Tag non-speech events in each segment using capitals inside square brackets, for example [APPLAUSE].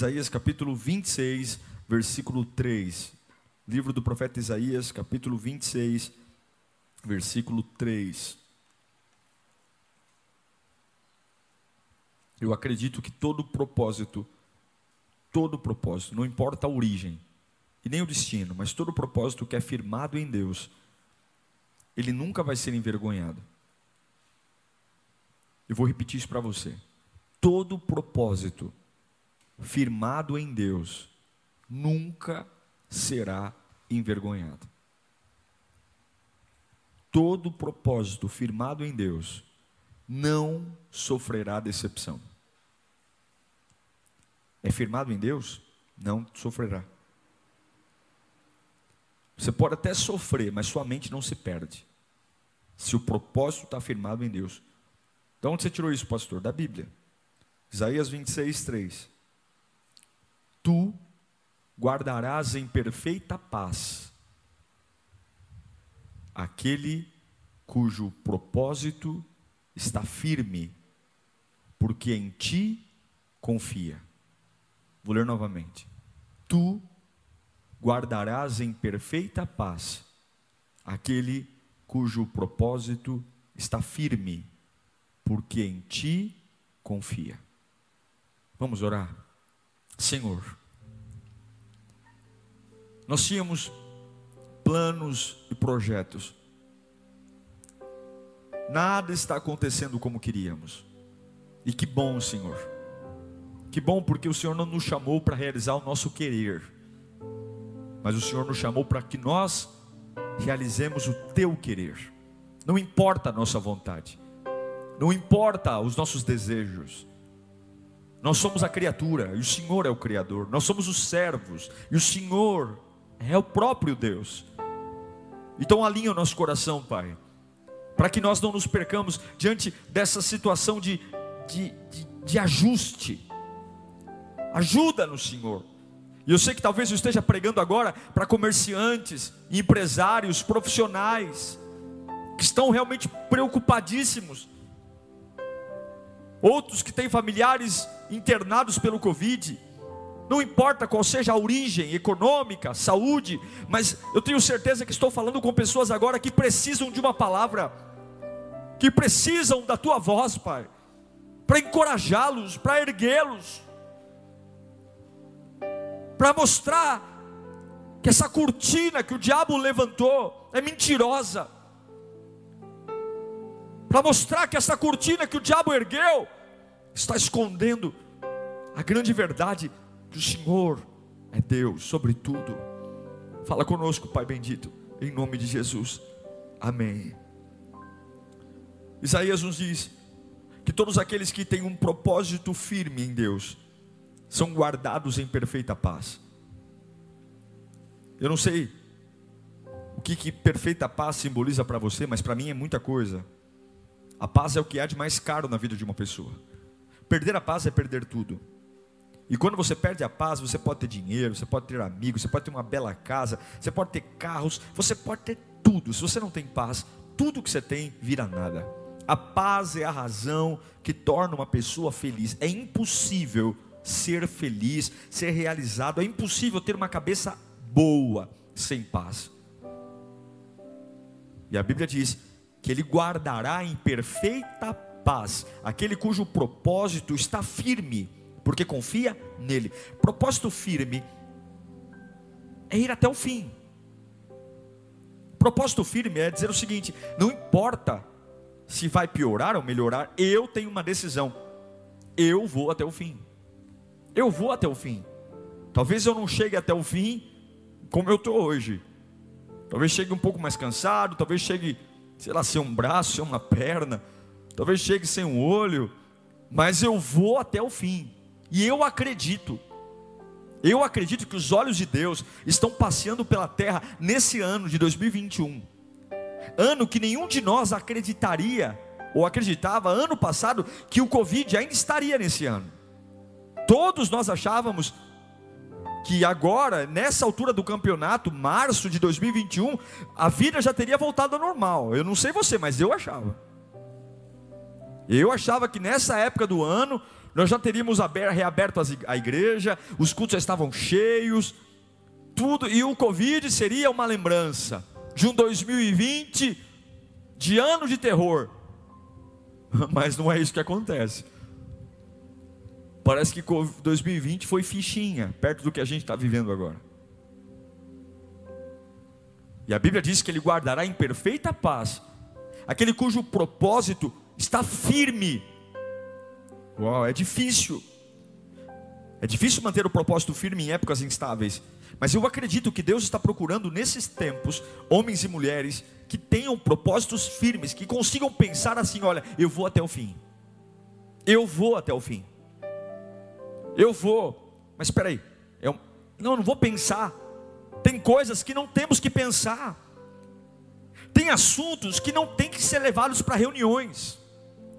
Isaías capítulo 26, versículo 3. Livro do profeta Isaías, capítulo 26, versículo 3. Eu acredito que todo propósito, todo propósito, não importa a origem e nem o destino, mas todo propósito que é firmado em Deus, ele nunca vai ser envergonhado. Eu vou repetir isso para você. Todo propósito firmado em Deus, nunca será envergonhado. Todo propósito firmado em Deus não sofrerá decepção. É firmado em Deus? Não sofrerá. Você pode até sofrer, mas sua mente não se perde. Se o propósito está firmado em Deus. De onde você tirou isso, pastor? Da Bíblia. Isaías 26, 3 tu guardarás em perfeita paz aquele cujo propósito está firme, porque em ti confia. Vou ler novamente. Tu guardarás em perfeita paz aquele cujo propósito está firme, porque em ti confia. Vamos orar. Senhor, nós tínhamos planos e projetos, nada está acontecendo como queríamos, e que bom, Senhor, que bom porque o Senhor não nos chamou para realizar o nosso querer, mas o Senhor nos chamou para que nós realizemos o teu querer, não importa a nossa vontade, não importa os nossos desejos, nós somos a criatura e o Senhor é o Criador. Nós somos os servos e o Senhor é o próprio Deus. Então alinha o nosso coração, Pai, para que nós não nos percamos diante dessa situação de, de, de, de ajuste. Ajuda-nos, Senhor. E eu sei que talvez eu esteja pregando agora para comerciantes, empresários, profissionais, que estão realmente preocupadíssimos outros que têm familiares internados pelo Covid. Não importa qual seja a origem econômica, saúde, mas eu tenho certeza que estou falando com pessoas agora que precisam de uma palavra, que precisam da tua voz, Pai, para encorajá-los, para erguê-los, para mostrar que essa cortina que o diabo levantou é mentirosa para mostrar que essa cortina que o diabo ergueu está escondendo a grande verdade que o Senhor é Deus sobre tudo. Fala conosco, Pai bendito, em nome de Jesus. Amém. Isaías nos diz que todos aqueles que têm um propósito firme em Deus são guardados em perfeita paz. Eu não sei o que, que perfeita paz simboliza para você, mas para mim é muita coisa. A paz é o que há de mais caro na vida de uma pessoa. Perder a paz é perder tudo. E quando você perde a paz, você pode ter dinheiro, você pode ter amigos, você pode ter uma bela casa, você pode ter carros, você pode ter tudo. Se você não tem paz, tudo que você tem vira nada. A paz é a razão que torna uma pessoa feliz. É impossível ser feliz, ser realizado, é impossível ter uma cabeça boa sem paz. E a Bíblia diz que ele guardará em perfeita paz aquele cujo propósito está firme, porque confia nele. Propósito firme é ir até o fim. Propósito firme é dizer o seguinte: não importa se vai piorar ou melhorar, eu tenho uma decisão. Eu vou até o fim. Eu vou até o fim. Talvez eu não chegue até o fim como eu estou hoje. Talvez chegue um pouco mais cansado, talvez chegue sei lá, sem um braço, sem uma perna, talvez chegue sem um olho, mas eu vou até o fim, e eu acredito, Eu acredito que os olhos de Deus estão passeando pela terra nesse ano de 2021. Ano que nenhum de nós acreditaria ou acreditava ano passado que o Covid ainda estaria nesse ano. Todos nós achávamos que agora, nessa altura do campeonato, março de 2021, a vida já teria voltado ao normal. Eu não sei você, mas eu achava. Eu achava que nessa época do ano, nós já teríamos reaberto a igreja, os cultos já estavam cheios, tudo, e o Covid seria uma lembrança de um 2020 de ano de terror. [LAUGHS] Mas não é isso que acontece. Parece que 2020 foi fichinha, perto do que a gente está vivendo agora. E a Bíblia diz que Ele guardará em perfeita paz aquele cujo propósito está firme. Uau, é difícil. É difícil manter o propósito firme em épocas instáveis. Mas eu acredito que Deus está procurando nesses tempos homens e mulheres que tenham propósitos firmes, que consigam pensar assim: olha, eu vou até o fim. Eu vou até o fim. Eu vou. Mas espera aí. Eu, não, não vou pensar. Tem coisas que não temos que pensar. Tem assuntos que não tem que ser levados para reuniões.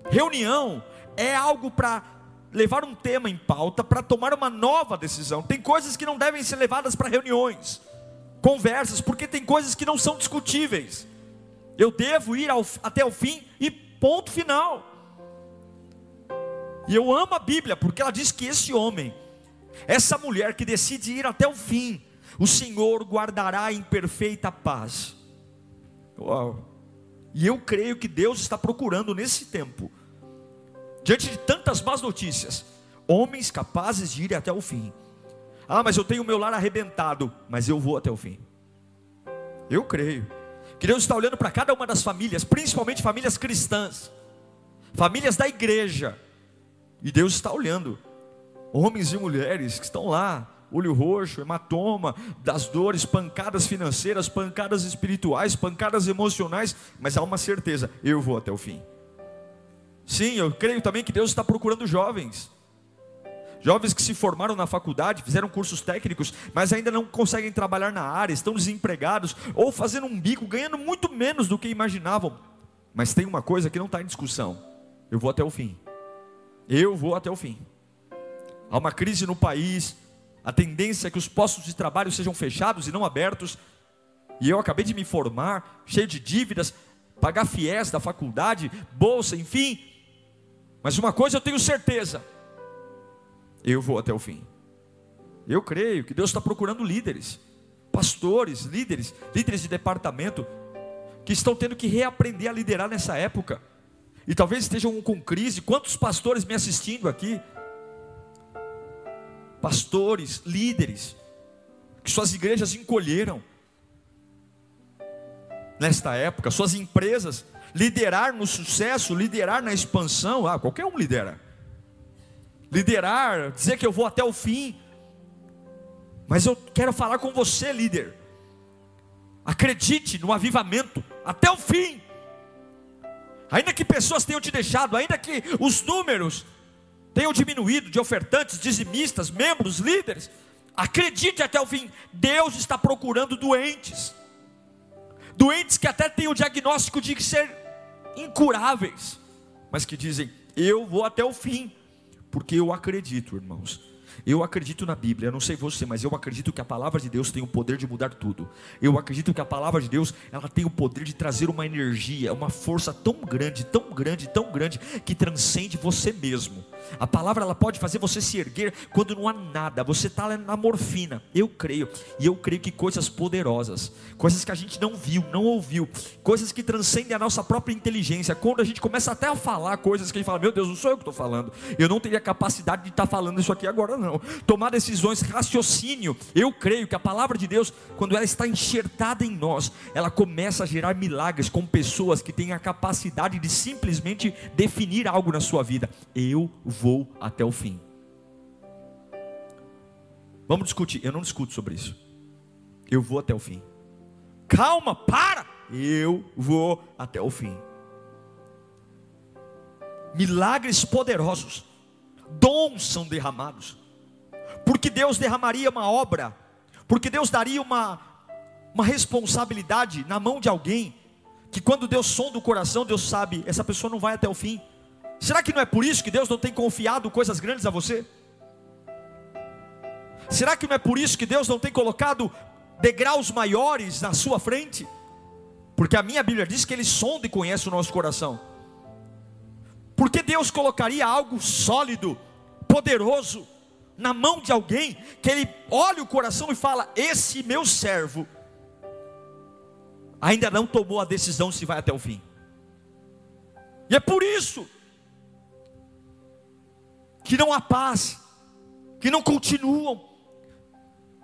Reunião é algo para levar um tema em pauta, para tomar uma nova decisão. Tem coisas que não devem ser levadas para reuniões, conversas, porque tem coisas que não são discutíveis. Eu devo ir ao, até o fim e ponto final. E eu amo a Bíblia, porque ela diz que esse homem, essa mulher que decide ir até o fim, o Senhor guardará em perfeita paz. Uau! E eu creio que Deus está procurando nesse tempo diante de tantas más notícias, homens capazes de ir até o fim. Ah, mas eu tenho o meu lar arrebentado, mas eu vou até o fim. Eu creio que Deus está olhando para cada uma das famílias, principalmente famílias cristãs, famílias da igreja, e Deus está olhando, homens e mulheres que estão lá, olho roxo, hematoma, das dores, pancadas financeiras, pancadas espirituais, pancadas emocionais, mas há uma certeza: eu vou até o fim. Sim, eu creio também que Deus está procurando jovens. Jovens que se formaram na faculdade, fizeram cursos técnicos, mas ainda não conseguem trabalhar na área, estão desempregados ou fazendo um bico, ganhando muito menos do que imaginavam. Mas tem uma coisa que não está em discussão: eu vou até o fim. Eu vou até o fim. Há uma crise no país, a tendência é que os postos de trabalho sejam fechados e não abertos. E eu acabei de me formar, cheio de dívidas, pagar fiéis da faculdade, bolsa, enfim, mas uma coisa eu tenho certeza: eu vou até o fim. Eu creio que Deus está procurando líderes, pastores, líderes, líderes de departamento, que estão tendo que reaprender a liderar nessa época. E talvez estejam com crise. Quantos pastores me assistindo aqui? Pastores, líderes, que suas igrejas encolheram nesta época, suas empresas Liderar no sucesso, liderar na expansão, ah, qualquer um lidera. Liderar, dizer que eu vou até o fim. Mas eu quero falar com você, líder. Acredite no avivamento até o fim. Ainda que pessoas tenham te deixado, ainda que os números tenham diminuído de ofertantes, dizimistas, membros, líderes, acredite até o fim. Deus está procurando doentes. Doentes que até têm o diagnóstico de ser incuráveis, mas que dizem: Eu vou até o fim, porque eu acredito, irmãos, eu acredito na Bíblia, eu não sei você, mas eu acredito que a palavra de Deus tem o poder de mudar tudo. Eu acredito que a palavra de Deus, ela tem o poder de trazer uma energia, uma força tão grande, tão grande, tão grande que transcende você mesmo. A palavra ela pode fazer você se erguer quando não há nada. Você está na morfina. Eu creio. E eu creio que coisas poderosas, coisas que a gente não viu, não ouviu, coisas que transcendem a nossa própria inteligência. Quando a gente começa até a falar coisas que a gente fala, meu Deus, não sou eu que estou falando. Eu não teria capacidade de estar tá falando isso aqui agora, não. Tomar decisões, raciocínio. Eu creio que a palavra de Deus, quando ela está enxertada em nós, ela começa a gerar milagres com pessoas que têm a capacidade de simplesmente definir algo na sua vida. Eu vou até o fim. Vamos discutir. Eu não discuto sobre isso. Eu vou até o fim. Calma, para. Eu vou até o fim. Milagres poderosos, dons são derramados. Por porque Deus derramaria uma obra, porque Deus daria uma, uma responsabilidade na mão de alguém, que quando Deus sonda o coração, Deus sabe, essa pessoa não vai até o fim. Será que não é por isso que Deus não tem confiado coisas grandes a você? Será que não é por isso que Deus não tem colocado degraus maiores na sua frente? Porque a minha Bíblia diz que Ele sonda e conhece o nosso coração. Porque Deus colocaria algo sólido, poderoso, na mão de alguém, que Ele olha o coração e fala: Esse meu servo ainda não tomou a decisão se vai até o fim. E é por isso que não há paz, que não continuam,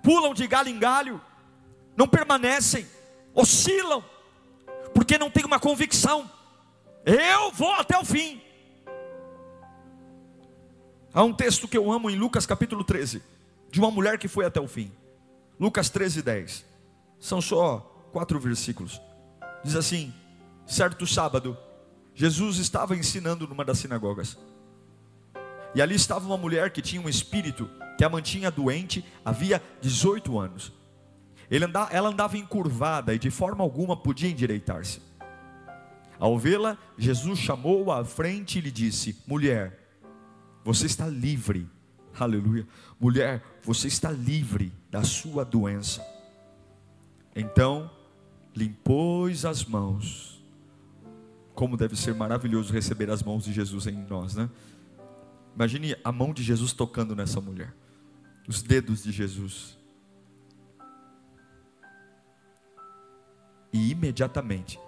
pulam de galho em galho, não permanecem, oscilam, porque não tem uma convicção. Eu vou até o fim. Há um texto que eu amo em Lucas capítulo 13, de uma mulher que foi até o fim. Lucas 13, 10. São só quatro versículos. Diz assim: certo sábado, Jesus estava ensinando numa das sinagogas. E ali estava uma mulher que tinha um espírito que a mantinha doente havia 18 anos. Andava, ela andava encurvada e de forma alguma podia endireitar-se. Ao vê-la, Jesus chamou-a à frente e lhe disse: Mulher, você está livre. Aleluia. Mulher, você está livre da sua doença. Então, limpôs as mãos. Como deve ser maravilhoso receber as mãos de Jesus em nós, né? Imagine a mão de Jesus tocando nessa mulher, os dedos de Jesus. E imediatamente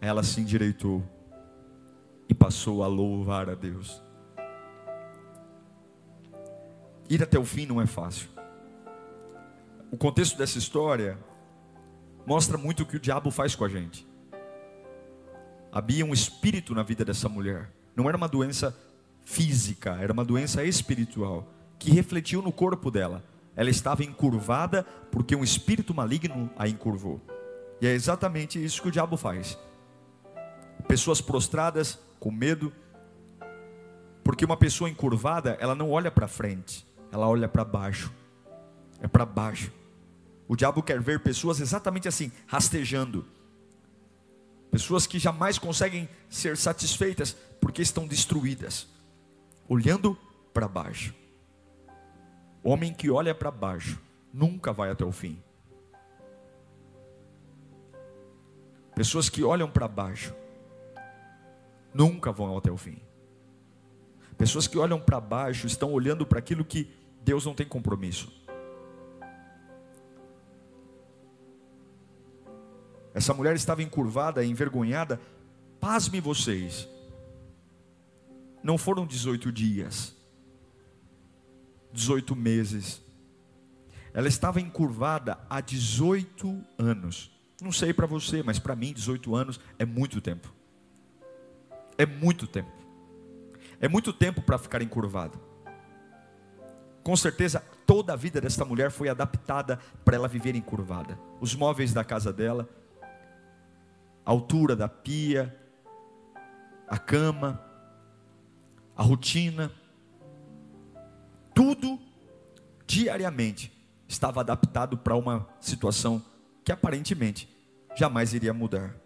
ela se endireitou e passou a louvar a Deus. Ir até o fim não é fácil. O contexto dessa história mostra muito o que o diabo faz com a gente. Havia um espírito na vida dessa mulher. Não era uma doença física, era uma doença espiritual que refletiu no corpo dela. Ela estava encurvada porque um espírito maligno a encurvou. E é exatamente isso que o diabo faz. Pessoas prostradas, com medo, porque uma pessoa encurvada, ela não olha para frente, ela olha para baixo. É para baixo. O diabo quer ver pessoas exatamente assim, rastejando. Pessoas que jamais conseguem ser satisfeitas porque estão destruídas olhando para baixo. Homem que olha para baixo nunca vai até o fim. Pessoas que olham para baixo nunca vão até o fim. Pessoas que olham para baixo estão olhando para aquilo que Deus não tem compromisso. Essa mulher estava encurvada, envergonhada. Pasme vocês não foram 18 dias, 18 meses. Ela estava encurvada há 18 anos. Não sei para você, mas para mim 18 anos é muito tempo. É muito tempo. É muito tempo para ficar encurvado. Com certeza, toda a vida desta mulher foi adaptada para ela viver encurvada. Os móveis da casa dela, a altura da pia, a cama, a rotina, tudo diariamente estava adaptado para uma situação que aparentemente jamais iria mudar.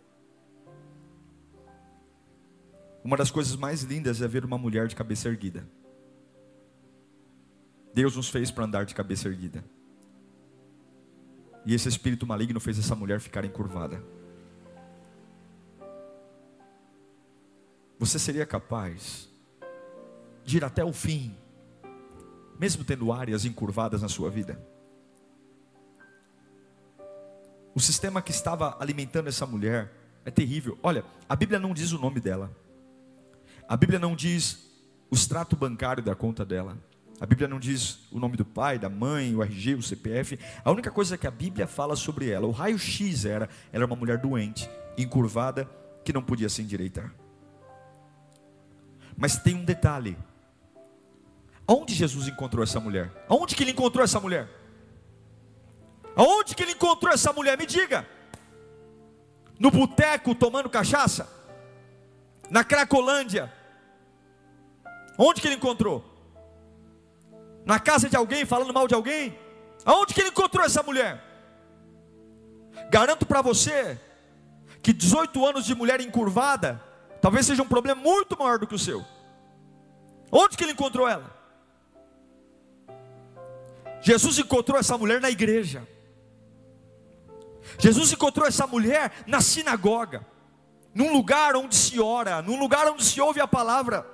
Uma das coisas mais lindas é ver uma mulher de cabeça erguida. Deus nos fez para andar de cabeça erguida. E esse espírito maligno fez essa mulher ficar encurvada. Você seria capaz de ir até o fim, mesmo tendo áreas encurvadas na sua vida. O sistema que estava alimentando essa mulher é terrível. Olha, a Bíblia não diz o nome dela. A Bíblia não diz o extrato bancário da conta dela. A Bíblia não diz o nome do pai, da mãe, o RG, o CPF. A única coisa que a Bíblia fala sobre ela, o raio-x era, ela era uma mulher doente, encurvada, que não podia se endireitar. Mas tem um detalhe. Aonde Jesus encontrou essa mulher? Aonde que ele encontrou essa mulher? Aonde que ele encontrou essa mulher? Me diga. No boteco tomando cachaça? Na Cracolândia? Onde que ele encontrou? Na casa de alguém, falando mal de alguém? Aonde que ele encontrou essa mulher? Garanto para você que 18 anos de mulher encurvada talvez seja um problema muito maior do que o seu. Onde que ele encontrou ela? Jesus encontrou essa mulher na igreja. Jesus encontrou essa mulher na sinagoga, num lugar onde se ora, num lugar onde se ouve a palavra.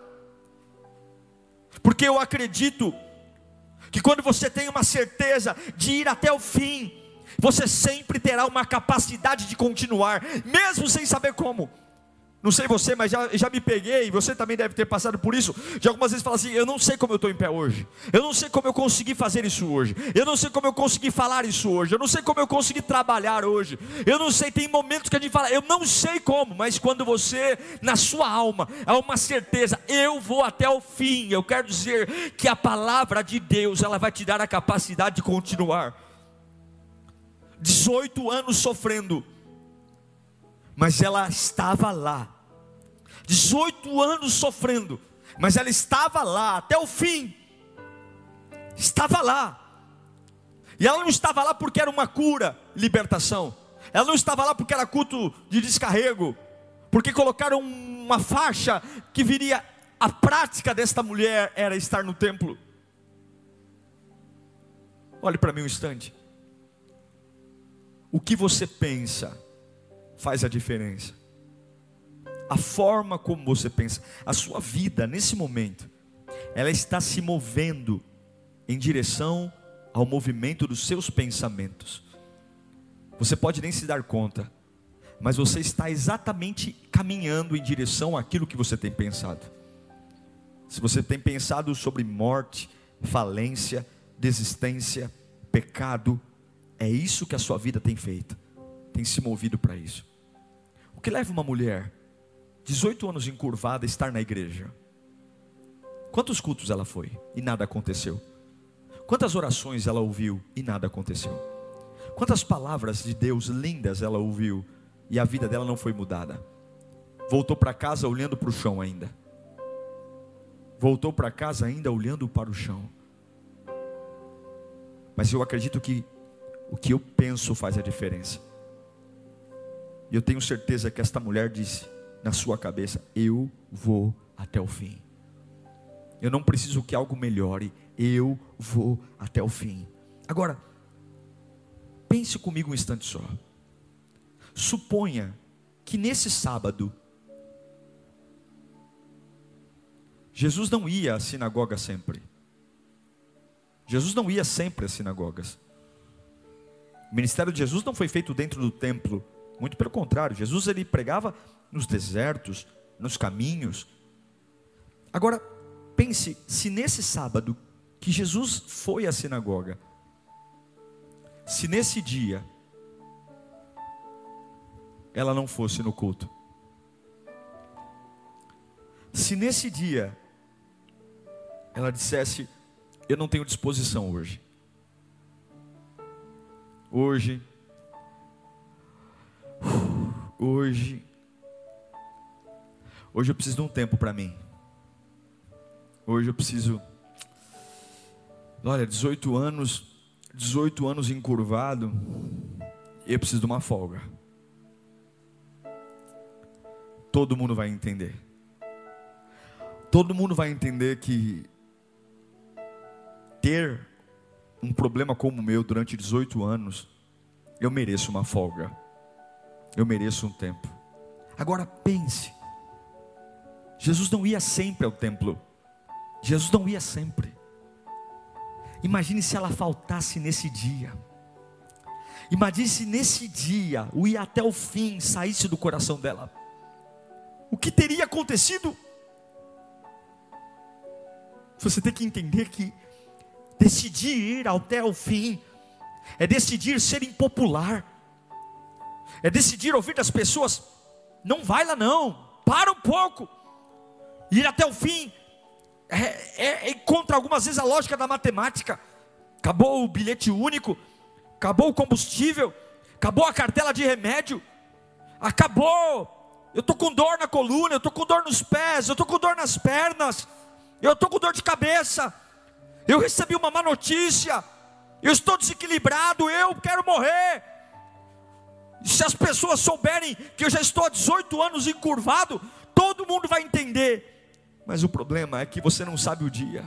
Porque eu acredito que quando você tem uma certeza de ir até o fim, você sempre terá uma capacidade de continuar, mesmo sem saber como. Não sei você, mas já, já me peguei, você também deve ter passado por isso. De algumas vezes fala assim: eu não sei como eu estou em pé hoje, eu não sei como eu consegui fazer isso hoje, eu não sei como eu consegui falar isso hoje, eu não sei como eu consegui trabalhar hoje, eu não sei. Tem momentos que a gente fala, eu não sei como, mas quando você, na sua alma, há uma certeza, eu vou até o fim. Eu quero dizer que a palavra de Deus, ela vai te dar a capacidade de continuar. 18 anos sofrendo mas ela estava lá. 18 anos sofrendo, mas ela estava lá até o fim. Estava lá. E ela não estava lá porque era uma cura, libertação. Ela não estava lá porque era culto de descarrego, porque colocaram uma faixa que viria a prática desta mulher era estar no templo. Olhe para mim um instante. O que você pensa? Faz a diferença. A forma como você pensa, a sua vida nesse momento, ela está se movendo em direção ao movimento dos seus pensamentos. Você pode nem se dar conta, mas você está exatamente caminhando em direção àquilo que você tem pensado. Se você tem pensado sobre morte, falência, desistência, pecado, é isso que a sua vida tem feito, tem se movido para isso. O que leva uma mulher, 18 anos encurvada, a estar na igreja? Quantos cultos ela foi e nada aconteceu? Quantas orações ela ouviu e nada aconteceu? Quantas palavras de Deus lindas ela ouviu e a vida dela não foi mudada? Voltou para casa olhando para o chão ainda. Voltou para casa ainda olhando para o chão. Mas eu acredito que o que eu penso faz a diferença. E eu tenho certeza que esta mulher disse na sua cabeça: Eu vou até o fim. Eu não preciso que algo melhore, eu vou até o fim. Agora, pense comigo um instante só. Suponha que nesse sábado, Jesus não ia à sinagoga sempre. Jesus não ia sempre às sinagogas. O ministério de Jesus não foi feito dentro do templo muito pelo contrário, Jesus ele pregava nos desertos, nos caminhos. Agora, pense se nesse sábado que Jesus foi à sinagoga, se nesse dia ela não fosse no culto, se nesse dia ela dissesse: Eu não tenho disposição hoje, hoje hoje, hoje eu preciso de um tempo para mim. Hoje eu preciso, olha, 18 anos, 18 anos encurvado, eu preciso de uma folga. Todo mundo vai entender. Todo mundo vai entender que ter um problema como o meu durante 18 anos, eu mereço uma folga. Eu mereço um tempo. Agora pense. Jesus não ia sempre ao templo. Jesus não ia sempre. Imagine se ela faltasse nesse dia. Imagine se nesse dia o ir até o fim saísse do coração dela. O que teria acontecido? Você tem que entender que decidir ir até o fim é decidir ser impopular é decidir ouvir das pessoas, não vai lá não, para um pouco, ir até o fim, é, é, é, contra algumas vezes a lógica da matemática, acabou o bilhete único, acabou o combustível, acabou a cartela de remédio, acabou, eu estou com dor na coluna, eu estou com dor nos pés, eu estou com dor nas pernas, eu estou com dor de cabeça, Eu recebi uma má notícia. Eu estou desequilibrado, eu quero morrer. Se as pessoas souberem que eu já estou há 18 anos encurvado, todo mundo vai entender. Mas o problema é que você não sabe o dia.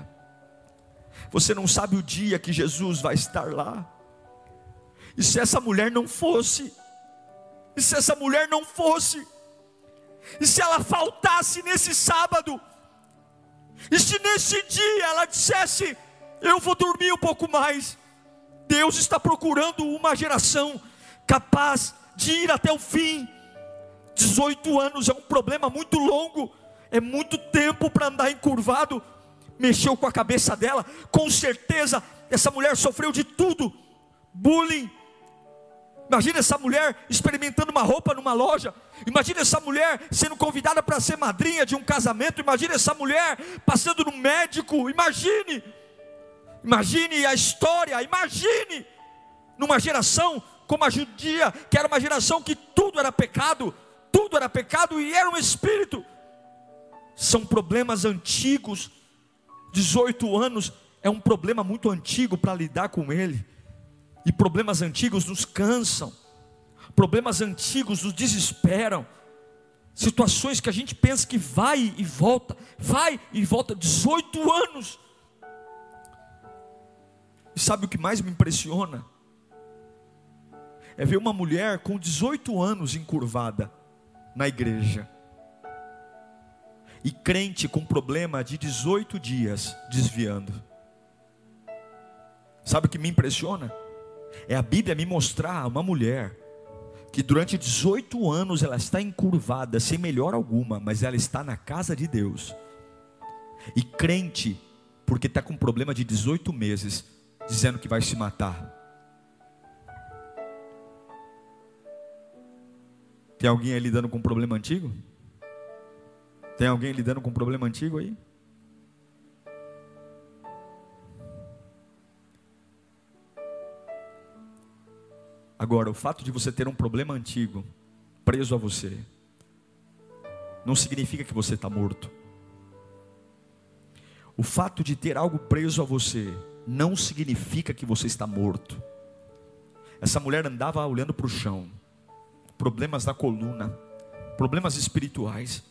Você não sabe o dia que Jesus vai estar lá. E se essa mulher não fosse, e se essa mulher não fosse, e se ela faltasse nesse sábado, e se nesse dia ela dissesse: Eu vou dormir um pouco mais, Deus está procurando uma geração capaz de ir até o fim. 18 anos é um problema muito longo, é muito tempo para andar encurvado. Mexeu com a cabeça dela, com certeza essa mulher sofreu de tudo: bullying, Imagina essa mulher experimentando uma roupa numa loja. Imagina essa mulher sendo convidada para ser madrinha de um casamento. Imagina essa mulher passando no médico. Imagine. Imagine a história. Imagine. Numa geração como a judia, que era uma geração que tudo era pecado. Tudo era pecado e era um espírito. São problemas antigos. 18 anos é um problema muito antigo para lidar com ele. E problemas antigos nos cansam, problemas antigos nos desesperam. Situações que a gente pensa que vai e volta, vai e volta 18 anos. E sabe o que mais me impressiona? É ver uma mulher com 18 anos encurvada na igreja. E crente com problema de 18 dias desviando. Sabe o que me impressiona? É a Bíblia me mostrar uma mulher que durante 18 anos ela está encurvada, sem melhor alguma, mas ela está na casa de Deus. E crente, porque está com problema de 18 meses, dizendo que vai se matar. Tem alguém aí lidando com um problema antigo? Tem alguém lidando com um problema antigo aí? Agora, o fato de você ter um problema antigo preso a você, não significa que você está morto. O fato de ter algo preso a você não significa que você está morto. Essa mulher andava olhando para o chão, problemas na coluna, problemas espirituais,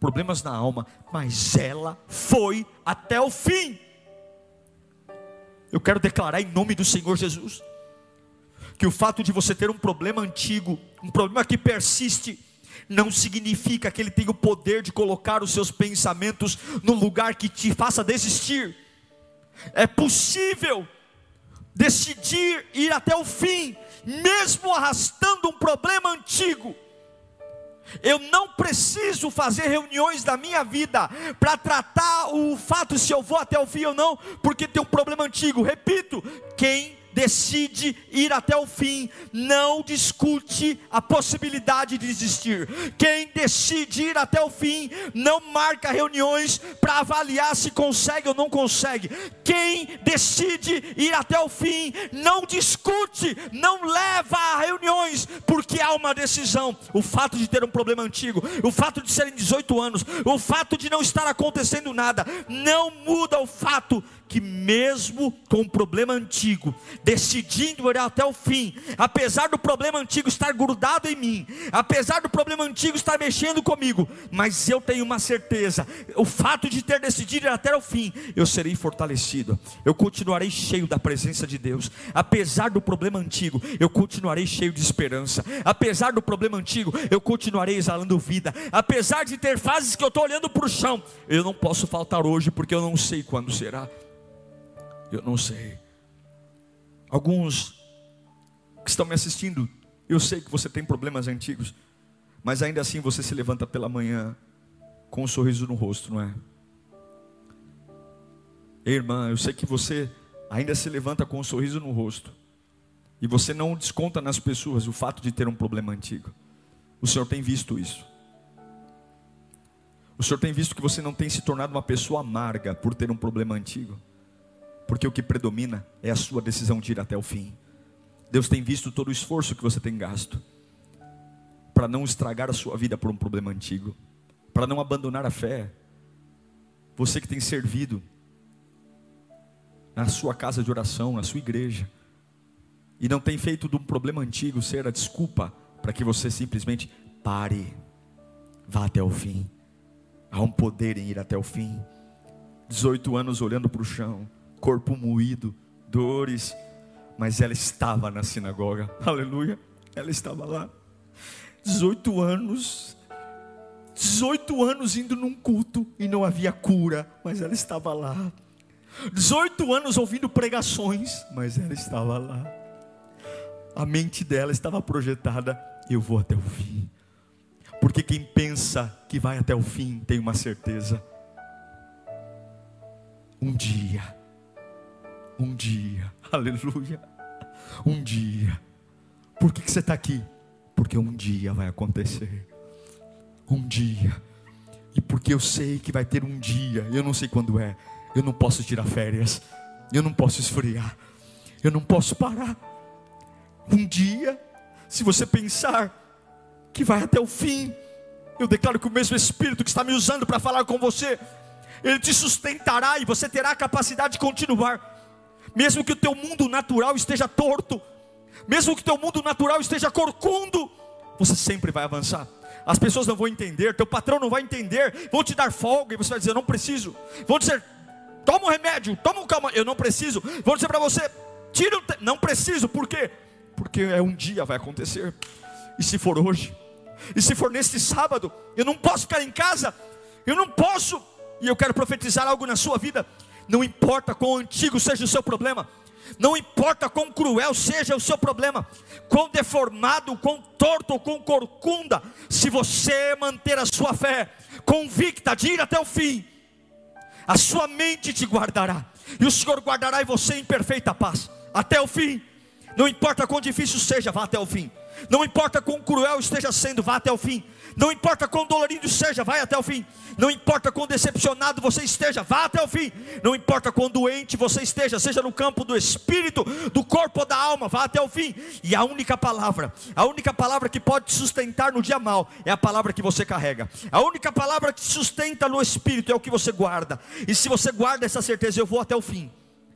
problemas na alma, mas ela foi até o fim. Eu quero declarar em nome do Senhor Jesus que o fato de você ter um problema antigo, um problema que persiste, não significa que ele tem o poder de colocar os seus pensamentos no lugar que te faça desistir. É possível decidir ir até o fim, mesmo arrastando um problema antigo. Eu não preciso fazer reuniões da minha vida para tratar o fato se eu vou até o fim ou não, porque tem um problema antigo. Repito, quem decide ir até o fim, não discute a possibilidade de desistir. Quem decide ir até o fim, não marca reuniões para avaliar se consegue ou não consegue. Quem decide ir até o fim, não discute, não leva a reuniões, porque há uma decisão. O fato de ter um problema antigo, o fato de serem 18 anos, o fato de não estar acontecendo nada, não muda o fato que mesmo com o problema antigo, decidindo ir até o fim, apesar do problema antigo estar grudado em mim, apesar do problema antigo estar mexendo comigo, mas eu tenho uma certeza, o fato de ter decidido ir até o fim, eu serei fortalecido, eu continuarei cheio da presença de Deus, apesar do problema antigo, eu continuarei cheio de esperança, apesar do problema antigo, eu continuarei exalando vida, apesar de ter fases que eu estou olhando para o chão, eu não posso faltar hoje porque eu não sei quando será. Eu não sei. Alguns que estão me assistindo, eu sei que você tem problemas antigos, mas ainda assim você se levanta pela manhã com um sorriso no rosto, não é? Ei, irmã, eu sei que você ainda se levanta com um sorriso no rosto. E você não desconta nas pessoas o fato de ter um problema antigo. O Senhor tem visto isso. O Senhor tem visto que você não tem se tornado uma pessoa amarga por ter um problema antigo porque o que predomina é a sua decisão de ir até o fim. Deus tem visto todo o esforço que você tem gasto para não estragar a sua vida por um problema antigo, para não abandonar a fé. Você que tem servido, na sua casa de oração, na sua igreja, e não tem feito de um problema antigo ser a desculpa para que você simplesmente pare, vá até o fim. Há um poder em ir até o fim. 18 anos olhando para o chão, corpo moído, dores, mas ela estava na sinagoga, [LAUGHS] aleluia, ela estava lá. 18 anos, 18 anos indo num culto e não havia cura, mas ela estava lá. 18 anos ouvindo pregações, mas ela estava lá. A mente dela estava projetada: eu vou até o fim. Porque quem pensa que vai até o fim tem uma certeza. Um dia, um dia, [LAUGHS] aleluia, um dia. Por que, que você está aqui? Porque um dia vai acontecer. Um dia. E porque eu sei que vai ter um dia, eu não sei quando é, eu não posso tirar férias, eu não posso esfriar, eu não posso parar. Um dia, se você pensar que vai até o fim, eu declaro que o mesmo Espírito que está me usando para falar com você, ele te sustentará e você terá a capacidade de continuar, mesmo que o teu mundo natural esteja torto, mesmo que o teu mundo natural esteja corcundo, você sempre vai avançar. As pessoas não vão entender, teu patrão não vai entender, vão te dar folga e você vai dizer: não preciso. Vão dizer: Toma um remédio, toma um calma, eu não preciso. Vão dizer para você: Tira o. Te... Não preciso, por quê? Porque é um dia vai acontecer. E se for hoje, e se for neste sábado, eu não posso ficar em casa, eu não posso. E eu quero profetizar algo na sua vida. Não importa quão antigo seja o seu problema, não importa quão cruel seja o seu problema, quão deformado, quão torto, quão corcunda, se você manter a sua fé convicta de ir até o fim, a sua mente te guardará, e o Senhor guardará você em perfeita paz, até o fim. Não importa quão difícil seja, vá até o fim. Não importa quão cruel esteja sendo, vá até o fim. Não importa quão dolorido seja, vai até o fim. Não importa quão decepcionado você esteja, vá até o fim. Não importa quão doente você esteja, seja no campo do espírito, do corpo ou da alma, vá até o fim. E a única palavra, a única palavra que pode te sustentar no dia mal é a palavra que você carrega. A única palavra que te sustenta no espírito é o que você guarda. E se você guarda essa certeza, eu vou até o fim.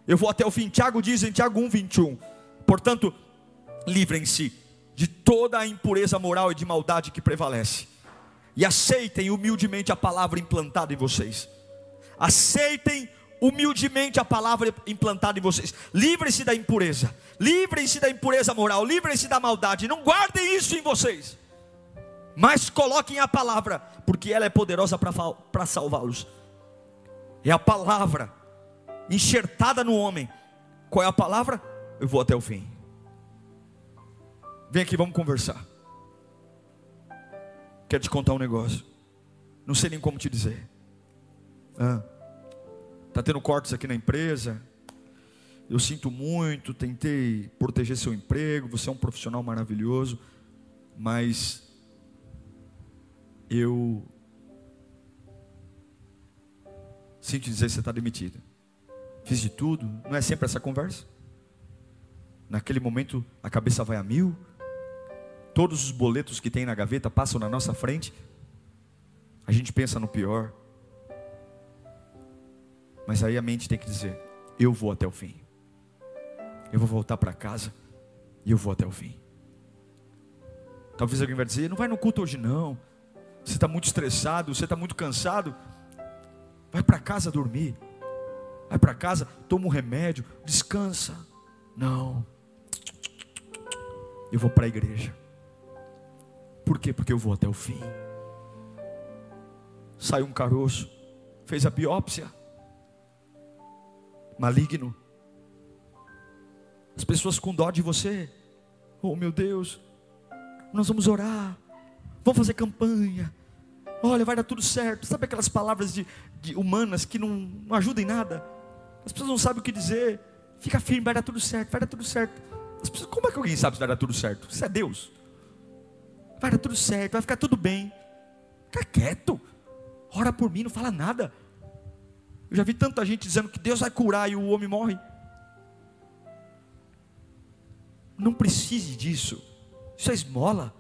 Eu vou até o fim. Tiago diz em Tiago 1, 21. Portanto, livrem-se de toda a impureza moral e de maldade que prevalece. E aceitem humildemente a palavra implantada em vocês. Aceitem humildemente a palavra implantada em vocês. Livrem-se da impureza. Livrem-se da impureza moral. Livrem-se da maldade. Não guardem isso em vocês. Mas coloquem a palavra, porque ela é poderosa para salvá-los. É a palavra enxertada no homem. Qual é a palavra? Eu vou até o fim. Vem aqui, vamos conversar. Quero te contar um negócio. Não sei nem como te dizer. Ah, tá tendo cortes aqui na empresa. Eu sinto muito, tentei proteger seu emprego. Você é um profissional maravilhoso, mas eu sinto dizer que você está demitido. Fiz de tudo. Não é sempre essa conversa? Naquele momento a cabeça vai a mil, todos os boletos que tem na gaveta passam na nossa frente, a gente pensa no pior. Mas aí a mente tem que dizer: eu vou até o fim. Eu vou voltar para casa e eu vou até o fim. Talvez alguém vai dizer: não vai no culto hoje não. Você está muito estressado, você está muito cansado. Vai para casa dormir. Vai para casa, toma um remédio, descansa. Não. Eu vou para a igreja. Por quê? Porque eu vou até o fim. Saiu um caroço, fez a biópsia, maligno. As pessoas com dó de você, oh meu Deus, nós vamos orar, vamos fazer campanha. Olha, vai dar tudo certo. Sabe aquelas palavras de, de humanas que não, não ajudam em nada? As pessoas não sabem o que dizer. Fica firme, vai dar tudo certo, vai dar tudo certo. Pessoas, como é que alguém sabe se vai dar tudo certo? Isso é Deus. Vai dar tudo certo, vai ficar tudo bem. Fica quieto. Ora por mim, não fala nada. Eu já vi tanta gente dizendo que Deus vai curar e o homem morre. Não precise disso. Isso é esmola.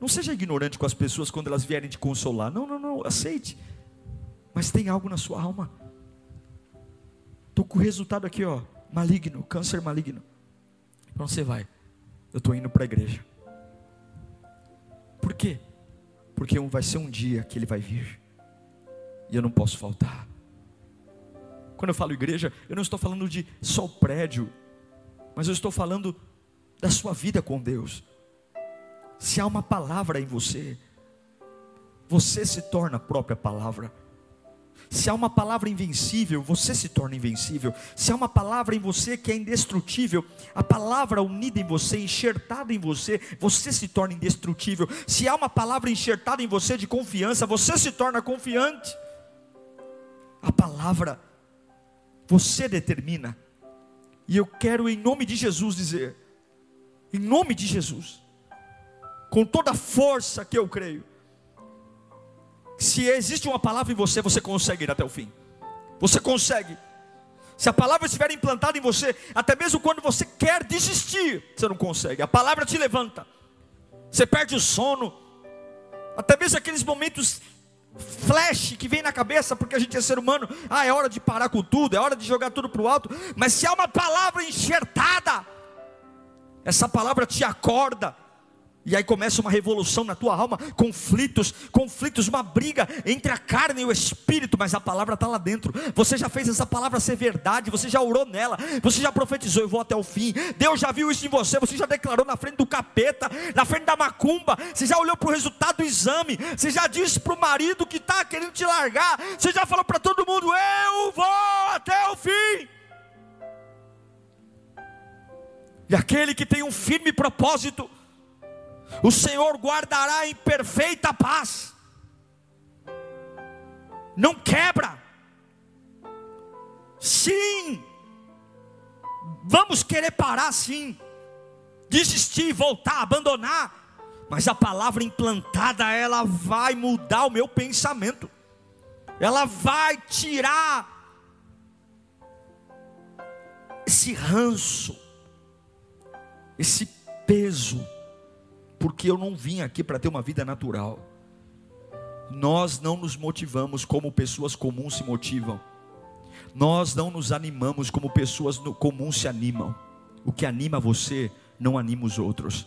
Não seja ignorante com as pessoas quando elas vierem te consolar. Não, não, não, aceite. Mas tem algo na sua alma. Estou com o resultado aqui, ó, maligno, câncer maligno. Onde você vai? Eu estou indo para a igreja. Por quê? Porque vai ser um dia que ele vai vir. E eu não posso faltar. Quando eu falo igreja, eu não estou falando de só o prédio, mas eu estou falando da sua vida com Deus. Se há uma palavra em você, você se torna a própria palavra. Se há uma palavra invencível, você se torna invencível. Se há uma palavra em você que é indestrutível, a palavra unida em você, enxertada em você, você se torna indestrutível. Se há uma palavra enxertada em você de confiança, você se torna confiante. A palavra você determina. E eu quero em nome de Jesus dizer, em nome de Jesus, com toda a força que eu creio, se existe uma palavra em você, você consegue ir até o fim. Você consegue. Se a palavra estiver implantada em você, até mesmo quando você quer desistir, você não consegue. A palavra te levanta. Você perde o sono. Até mesmo aqueles momentos flash que vem na cabeça, porque a gente é ser humano. Ah, é hora de parar com tudo, é hora de jogar tudo para o alto. Mas se há uma palavra enxertada, essa palavra te acorda, e aí começa uma revolução na tua alma, conflitos, conflitos, uma briga entre a carne e o espírito, mas a palavra está lá dentro. Você já fez essa palavra ser verdade, você já orou nela, você já profetizou, eu vou até o fim. Deus já viu isso em você, você já declarou na frente do capeta, na frente da macumba, você já olhou para o resultado do exame, você já disse para o marido que está querendo te largar, você já falou para todo mundo: Eu vou até o fim. E aquele que tem um firme propósito, o Senhor guardará em perfeita paz. Não quebra. Sim. Vamos querer parar sim. Desistir, voltar, abandonar. Mas a palavra implantada, ela vai mudar o meu pensamento. Ela vai tirar esse ranço, esse peso porque eu não vim aqui para ter uma vida natural. Nós não nos motivamos como pessoas comuns se motivam. Nós não nos animamos como pessoas comuns se animam. O que anima você não anima os outros.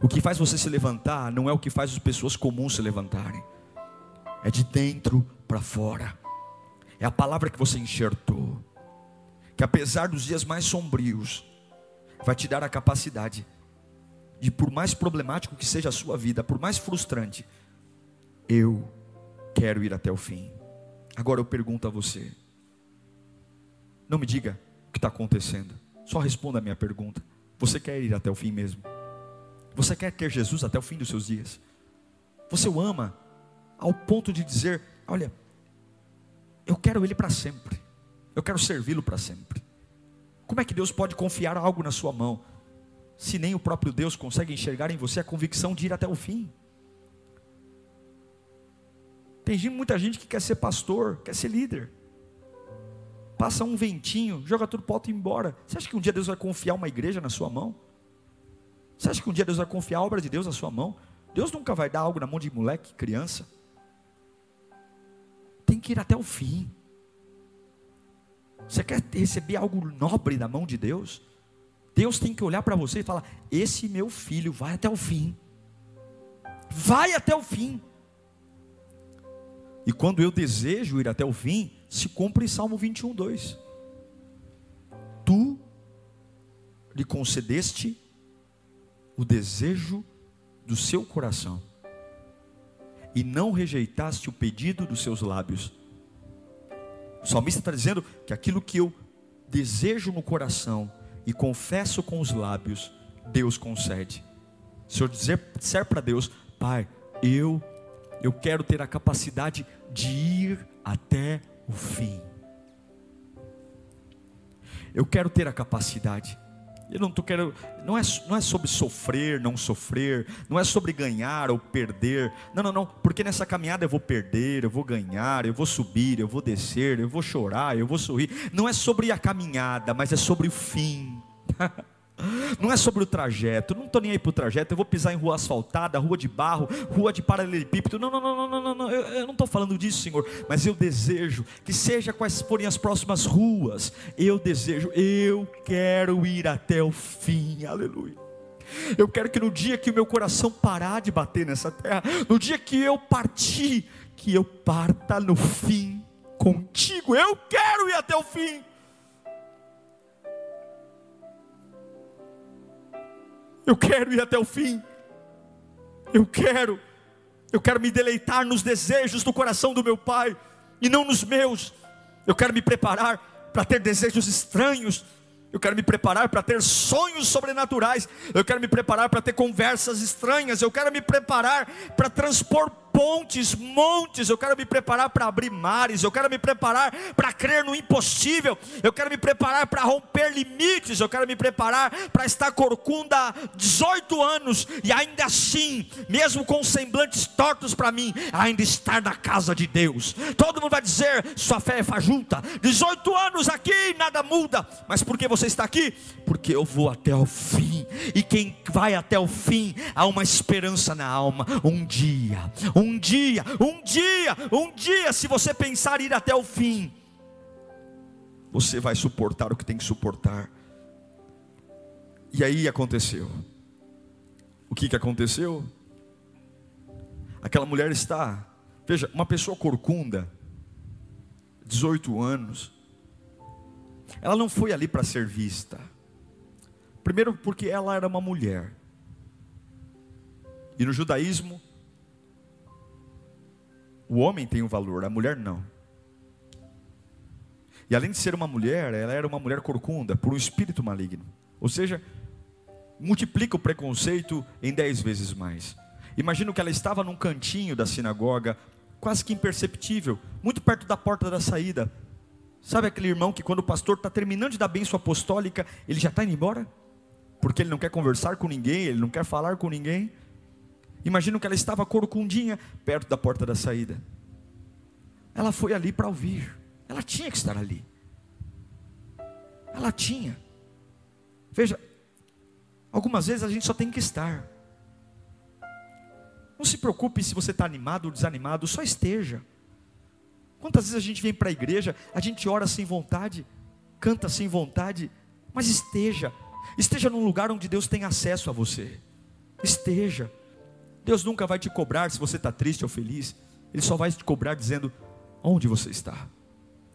O que faz você se levantar não é o que faz as pessoas comuns se levantarem. É de dentro para fora. É a palavra que você enxertou. Que apesar dos dias mais sombrios, vai te dar a capacidade de por mais problemático que seja a sua vida, por mais frustrante, eu quero ir até o fim. Agora eu pergunto a você, não me diga o que está acontecendo, só responda a minha pergunta. Você quer ir até o fim mesmo? Você quer ter Jesus até o fim dos seus dias? Você o ama ao ponto de dizer: Olha, eu quero Ele para sempre, eu quero servi-lo para sempre. Como é que Deus pode confiar algo na sua mão? Se nem o próprio Deus consegue enxergar em você a convicção de ir até o fim. Tem muita gente que quer ser pastor, quer ser líder. Passa um ventinho, joga tudo para e embora. Você acha que um dia Deus vai confiar uma igreja na sua mão? Você acha que um dia Deus vai confiar a obra de Deus na sua mão? Deus nunca vai dar algo na mão de moleque, criança. Tem que ir até o fim. Você quer receber algo nobre da mão de Deus? Deus tem que olhar para você e falar: Esse meu filho vai até o fim. Vai até o fim. E quando eu desejo ir até o fim, se cumpre Salmo 21, 2. Tu lhe concedeste o desejo do seu coração, e não rejeitaste o pedido dos seus lábios. O salmista está dizendo que aquilo que eu desejo no coração, e confesso com os lábios, Deus concede. Se eu dizer, disser para Deus, Pai, eu eu quero ter a capacidade de ir até o fim. Eu quero ter a capacidade. Eu não tô querendo, não é, não é sobre sofrer, não sofrer, não é sobre ganhar ou perder. Não, não, não, porque nessa caminhada eu vou perder, eu vou ganhar, eu vou subir, eu vou descer, eu vou chorar, eu vou sorrir. Não é sobre a caminhada, mas é sobre o fim. [LAUGHS] Não é sobre o trajeto, não estou nem aí para o trajeto, eu vou pisar em rua asfaltada, rua de barro, rua de paralelepípedo. Não, não, não, não, não, não, eu, eu não estou falando disso, Senhor, mas eu desejo que seja quais forem as próximas ruas, eu desejo, eu quero ir até o fim, aleluia. Eu quero que no dia que o meu coração parar de bater nessa terra, no dia que eu partir, que eu parta no fim contigo. Eu quero ir até o fim. Eu quero ir até o fim. Eu quero. Eu quero me deleitar nos desejos do coração do meu Pai e não nos meus. Eu quero me preparar para ter desejos estranhos. Eu quero me preparar para ter sonhos sobrenaturais. Eu quero me preparar para ter conversas estranhas. Eu quero me preparar para transpor pontes, montes, eu quero me preparar para abrir mares, eu quero me preparar para crer no impossível, eu quero me preparar para romper limites, eu quero me preparar para estar corcunda 18 anos e ainda assim, mesmo com semblantes tortos para mim, ainda estar na casa de Deus. Todo mundo vai dizer: sua fé é fajuta, 18 anos aqui, nada muda, mas por que você está aqui? Porque eu vou até o fim, e quem vai até o fim, há uma esperança na alma, um dia, um um dia, um dia, um dia, se você pensar ir até o fim, você vai suportar o que tem que suportar. E aí aconteceu. O que, que aconteceu? Aquela mulher está, veja, uma pessoa corcunda, 18 anos, ela não foi ali para ser vista. Primeiro, porque ela era uma mulher. E no judaísmo, o homem tem um valor, a mulher não. E além de ser uma mulher, ela era uma mulher corcunda, por um espírito maligno. Ou seja, multiplica o preconceito em dez vezes mais. Imagino que ela estava num cantinho da sinagoga, quase que imperceptível, muito perto da porta da saída. Sabe aquele irmão que quando o pastor está terminando de dar bênção apostólica, ele já está indo embora? Porque ele não quer conversar com ninguém, ele não quer falar com ninguém. Imagino que ela estava corcundinha perto da porta da saída. Ela foi ali para ouvir. Ela tinha que estar ali. Ela tinha. Veja, algumas vezes a gente só tem que estar. Não se preocupe se você está animado ou desanimado, só esteja. Quantas vezes a gente vem para a igreja, a gente ora sem vontade, canta sem vontade, mas esteja. Esteja num lugar onde Deus tem acesso a você. Esteja. Deus nunca vai te cobrar se você está triste ou feliz. Ele só vai te cobrar dizendo: onde você está?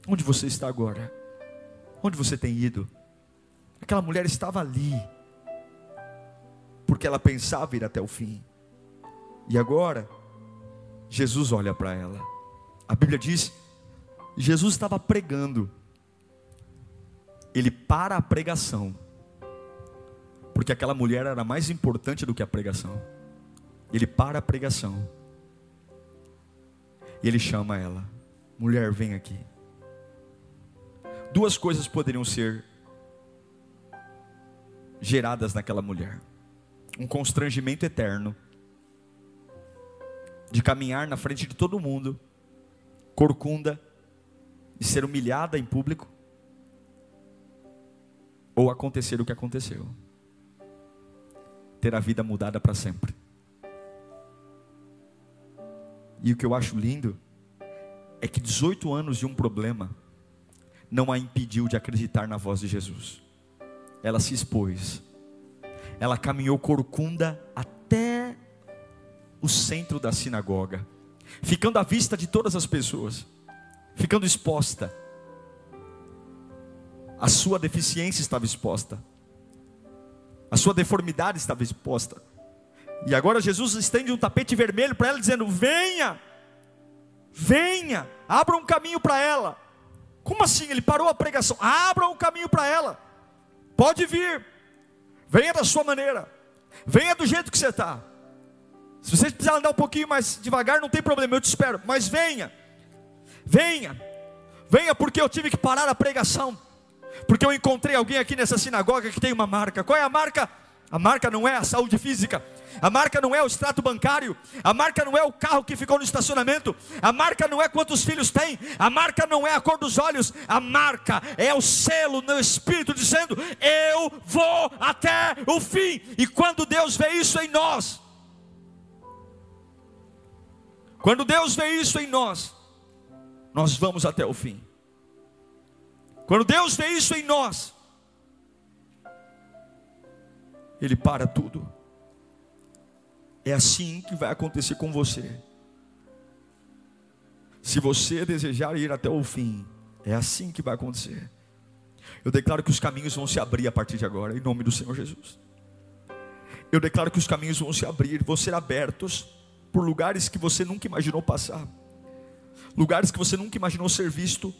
Onde você está agora? Onde você tem ido? Aquela mulher estava ali, porque ela pensava ir até o fim. E agora, Jesus olha para ela. A Bíblia diz: Jesus estava pregando. Ele para a pregação, porque aquela mulher era mais importante do que a pregação. Ele para a pregação. E ele chama ela: Mulher, vem aqui. Duas coisas poderiam ser geradas naquela mulher: um constrangimento eterno, de caminhar na frente de todo mundo, corcunda, e ser humilhada em público, ou acontecer o que aconteceu, ter a vida mudada para sempre. E o que eu acho lindo é que 18 anos de um problema não a impediu de acreditar na voz de Jesus. Ela se expôs. Ela caminhou corcunda até o centro da sinagoga, ficando à vista de todas as pessoas, ficando exposta. A sua deficiência estava exposta. A sua deformidade estava exposta. E agora Jesus estende um tapete vermelho para ela, dizendo: Venha, venha, abra um caminho para ela. Como assim? Ele parou a pregação. Abra um caminho para ela. Pode vir. Venha da sua maneira. Venha do jeito que você está. Se você precisar andar um pouquinho mais devagar, não tem problema, eu te espero. Mas venha. Venha. Venha porque eu tive que parar a pregação. Porque eu encontrei alguém aqui nessa sinagoga que tem uma marca. Qual é a marca? A marca não é a saúde física, a marca não é o extrato bancário, a marca não é o carro que ficou no estacionamento, a marca não é quantos filhos tem, a marca não é a cor dos olhos, a marca é o selo no espírito dizendo: Eu vou até o fim. E quando Deus vê isso em nós, quando Deus vê isso em nós, nós vamos até o fim. Quando Deus vê isso em nós, Ele para tudo. É assim que vai acontecer com você. Se você desejar ir até o fim, é assim que vai acontecer. Eu declaro que os caminhos vão se abrir a partir de agora, em nome do Senhor Jesus. Eu declaro que os caminhos vão se abrir, vão ser abertos por lugares que você nunca imaginou passar, lugares que você nunca imaginou ser visto,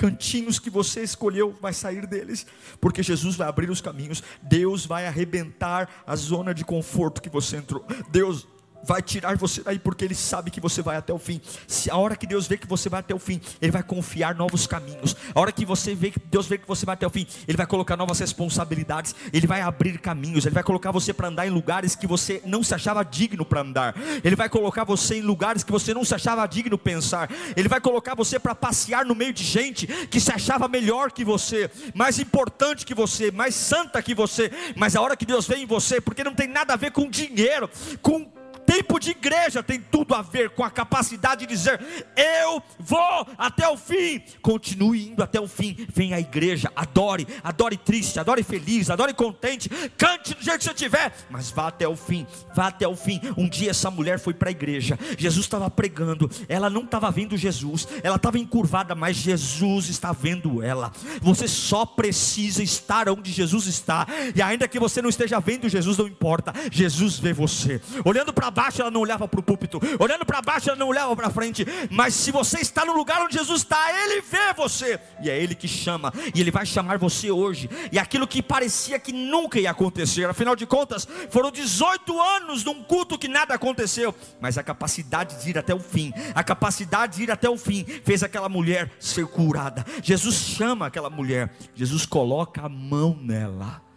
cantinhos que você escolheu, vai sair deles, porque Jesus vai abrir os caminhos, Deus vai arrebentar a zona de conforto que você entrou, Deus vai tirar você daí porque ele sabe que você vai até o fim. Se a hora que Deus vê que você vai até o fim, ele vai confiar novos caminhos. A hora que você vê que Deus vê que você vai até o fim, ele vai colocar novas responsabilidades, ele vai abrir caminhos, ele vai colocar você para andar em lugares que você não se achava digno para andar. Ele vai colocar você em lugares que você não se achava digno pensar. Ele vai colocar você para passear no meio de gente que se achava melhor que você, mais importante que você, mais santa que você. Mas a hora que Deus vê em você, porque não tem nada a ver com dinheiro, com tempo de igreja tem tudo a ver com a capacidade de dizer: Eu vou até o fim. Continue indo até o fim. Venha à igreja, adore, adore triste, adore feliz, adore contente, cante do jeito que você tiver, mas vá até o fim. Vá até o fim. Um dia essa mulher foi para a igreja. Jesus estava pregando. Ela não estava vendo Jesus. Ela estava encurvada, mas Jesus está vendo ela. Você só precisa estar onde Jesus está. E ainda que você não esteja vendo Jesus, não importa. Jesus vê você. Olhando para baixo, ela não olhava para o púlpito, olhando para baixo, ela não olhava para frente. Mas se você está no lugar onde Jesus está, Ele vê você, e é Ele que chama, e Ele vai chamar você hoje. E aquilo que parecia que nunca ia acontecer, afinal de contas, foram 18 anos num culto que nada aconteceu, mas a capacidade de ir até o fim, a capacidade de ir até o fim, fez aquela mulher ser curada. Jesus chama aquela mulher, Jesus coloca a mão nela.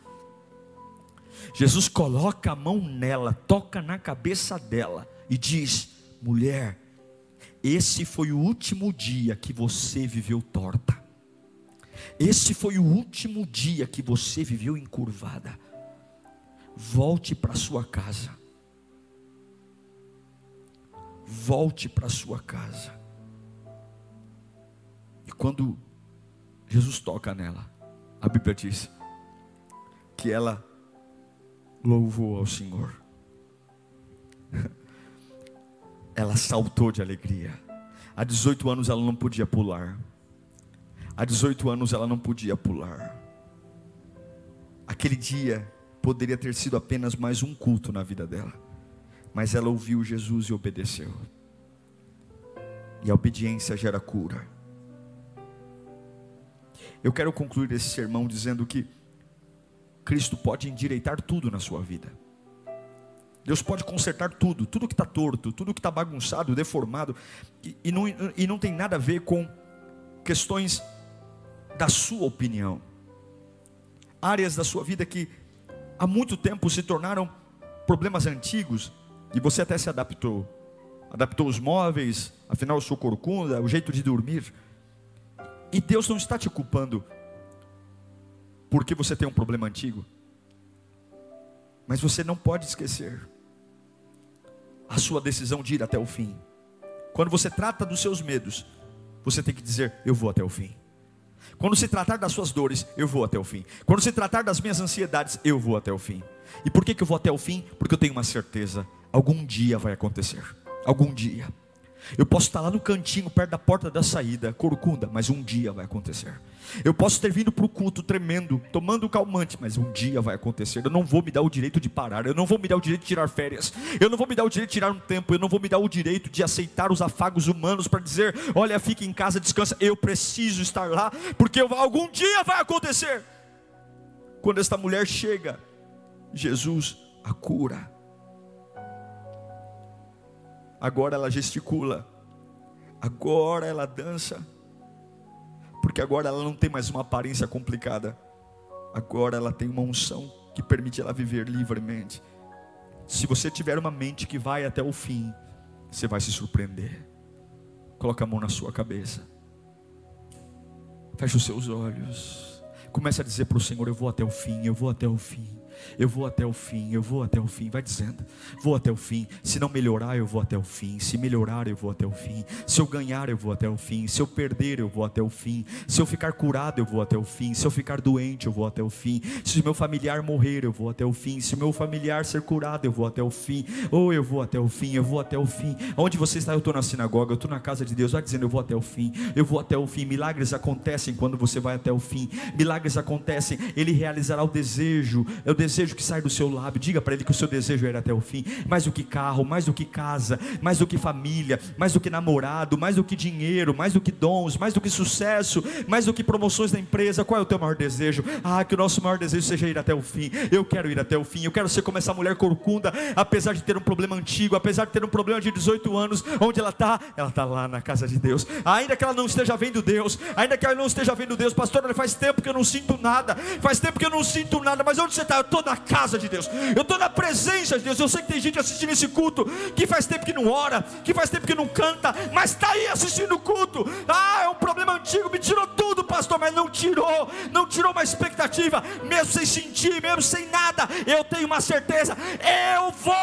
Jesus coloca a mão nela, toca na cabeça dela e diz: mulher, esse foi o último dia que você viveu torta. Esse foi o último dia que você viveu encurvada. Volte para sua casa. Volte para sua casa. E quando Jesus toca nela, a Bíblia diz que ela louvou ao Senhor. [LAUGHS] Ela saltou de alegria. Há 18 anos ela não podia pular. Há 18 anos ela não podia pular. Aquele dia poderia ter sido apenas mais um culto na vida dela. Mas ela ouviu Jesus e obedeceu. E a obediência gera cura. Eu quero concluir esse sermão dizendo que Cristo pode endireitar tudo na sua vida. Deus pode consertar tudo, tudo que está torto, tudo que está bagunçado, deformado, e, e, não, e não tem nada a ver com questões da sua opinião, áreas da sua vida que há muito tempo se tornaram problemas antigos, e você até se adaptou, adaptou os móveis, afinal eu sou corcunda, o jeito de dormir, e Deus não está te culpando porque você tem um problema antigo. Mas você não pode esquecer a sua decisão de ir até o fim. Quando você trata dos seus medos, você tem que dizer: Eu vou até o fim. Quando se tratar das suas dores, eu vou até o fim. Quando se tratar das minhas ansiedades, eu vou até o fim. E por que, que eu vou até o fim? Porque eu tenho uma certeza: algum dia vai acontecer. Algum dia. Eu posso estar lá no cantinho, perto da porta da saída, corcunda, mas um dia vai acontecer. Eu posso ter vindo para o culto tremendo, tomando calmante, mas um dia vai acontecer. Eu não vou me dar o direito de parar, eu não vou me dar o direito de tirar férias, eu não vou me dar o direito de tirar um tempo, eu não vou me dar o direito de aceitar os afagos humanos para dizer: olha, fique em casa, descansa. Eu preciso estar lá, porque algum dia vai acontecer. Quando esta mulher chega, Jesus a cura agora ela gesticula, agora ela dança, porque agora ela não tem mais uma aparência complicada, agora ela tem uma unção. que permite ela viver livremente. Se você tiver uma mente que vai até o fim, você vai se surpreender. Coloca a mão na sua cabeça. Feche os seus olhos. Comece a dizer para o Senhor: Eu vou até o fim, eu vou até o fim. Eu vou até o fim, eu vou até o fim. Vai dizendo, vou até o fim. Se não melhorar, eu vou até o fim. Se melhorar, eu vou até o fim. Se eu ganhar, eu vou até o fim. Se eu perder, eu vou até o fim. Se eu ficar curado, eu vou até o fim. Se eu ficar doente, eu vou até o fim. Se meu familiar morrer, eu vou até o fim. Se meu familiar ser curado, eu vou até o fim. Ou oh, eu vou até o fim, eu vou até o fim. Onde você está? Eu estou na sinagoga, eu estou na casa de Deus. Vai dizendo, eu vou até o fim. Eu vou até o fim. Milagres acontecem quando você vai até o fim. Milagres acontecem. Ele realizará o desejo. É o desejo que sai do seu lábio. Diga para ele que o seu desejo era até o fim. Mais do que carro, mais do que casa, mais do que família, mais do que namorado, mais do que dinheiro, mais do que dons, mais do que sucesso, mais do que promoções da empresa. Qual é o teu maior desejo? Ah, que o nosso maior desejo seja ir até o fim. Eu quero ir até o fim. Eu quero ser como essa mulher corcunda, apesar de ter um problema antigo, apesar de ter um problema de 18 anos. Onde ela está? Ela está lá na casa de Deus. Ainda que ela não esteja vendo Deus, ainda que ela não esteja vendo Deus, pastor, faz tempo que eu não sinto nada, faz tempo que eu não sinto nada, mas onde você está? Estou na casa de Deus, eu estou na presença de Deus. Eu sei que tem gente assistindo esse culto que faz tempo que não ora, que faz tempo que não canta, mas está aí assistindo o culto. Ah, é um problema antigo, me tirou tudo, pastor, mas não tirou, não tirou uma expectativa, mesmo sem sentir, mesmo sem nada. Eu tenho uma certeza, eu vou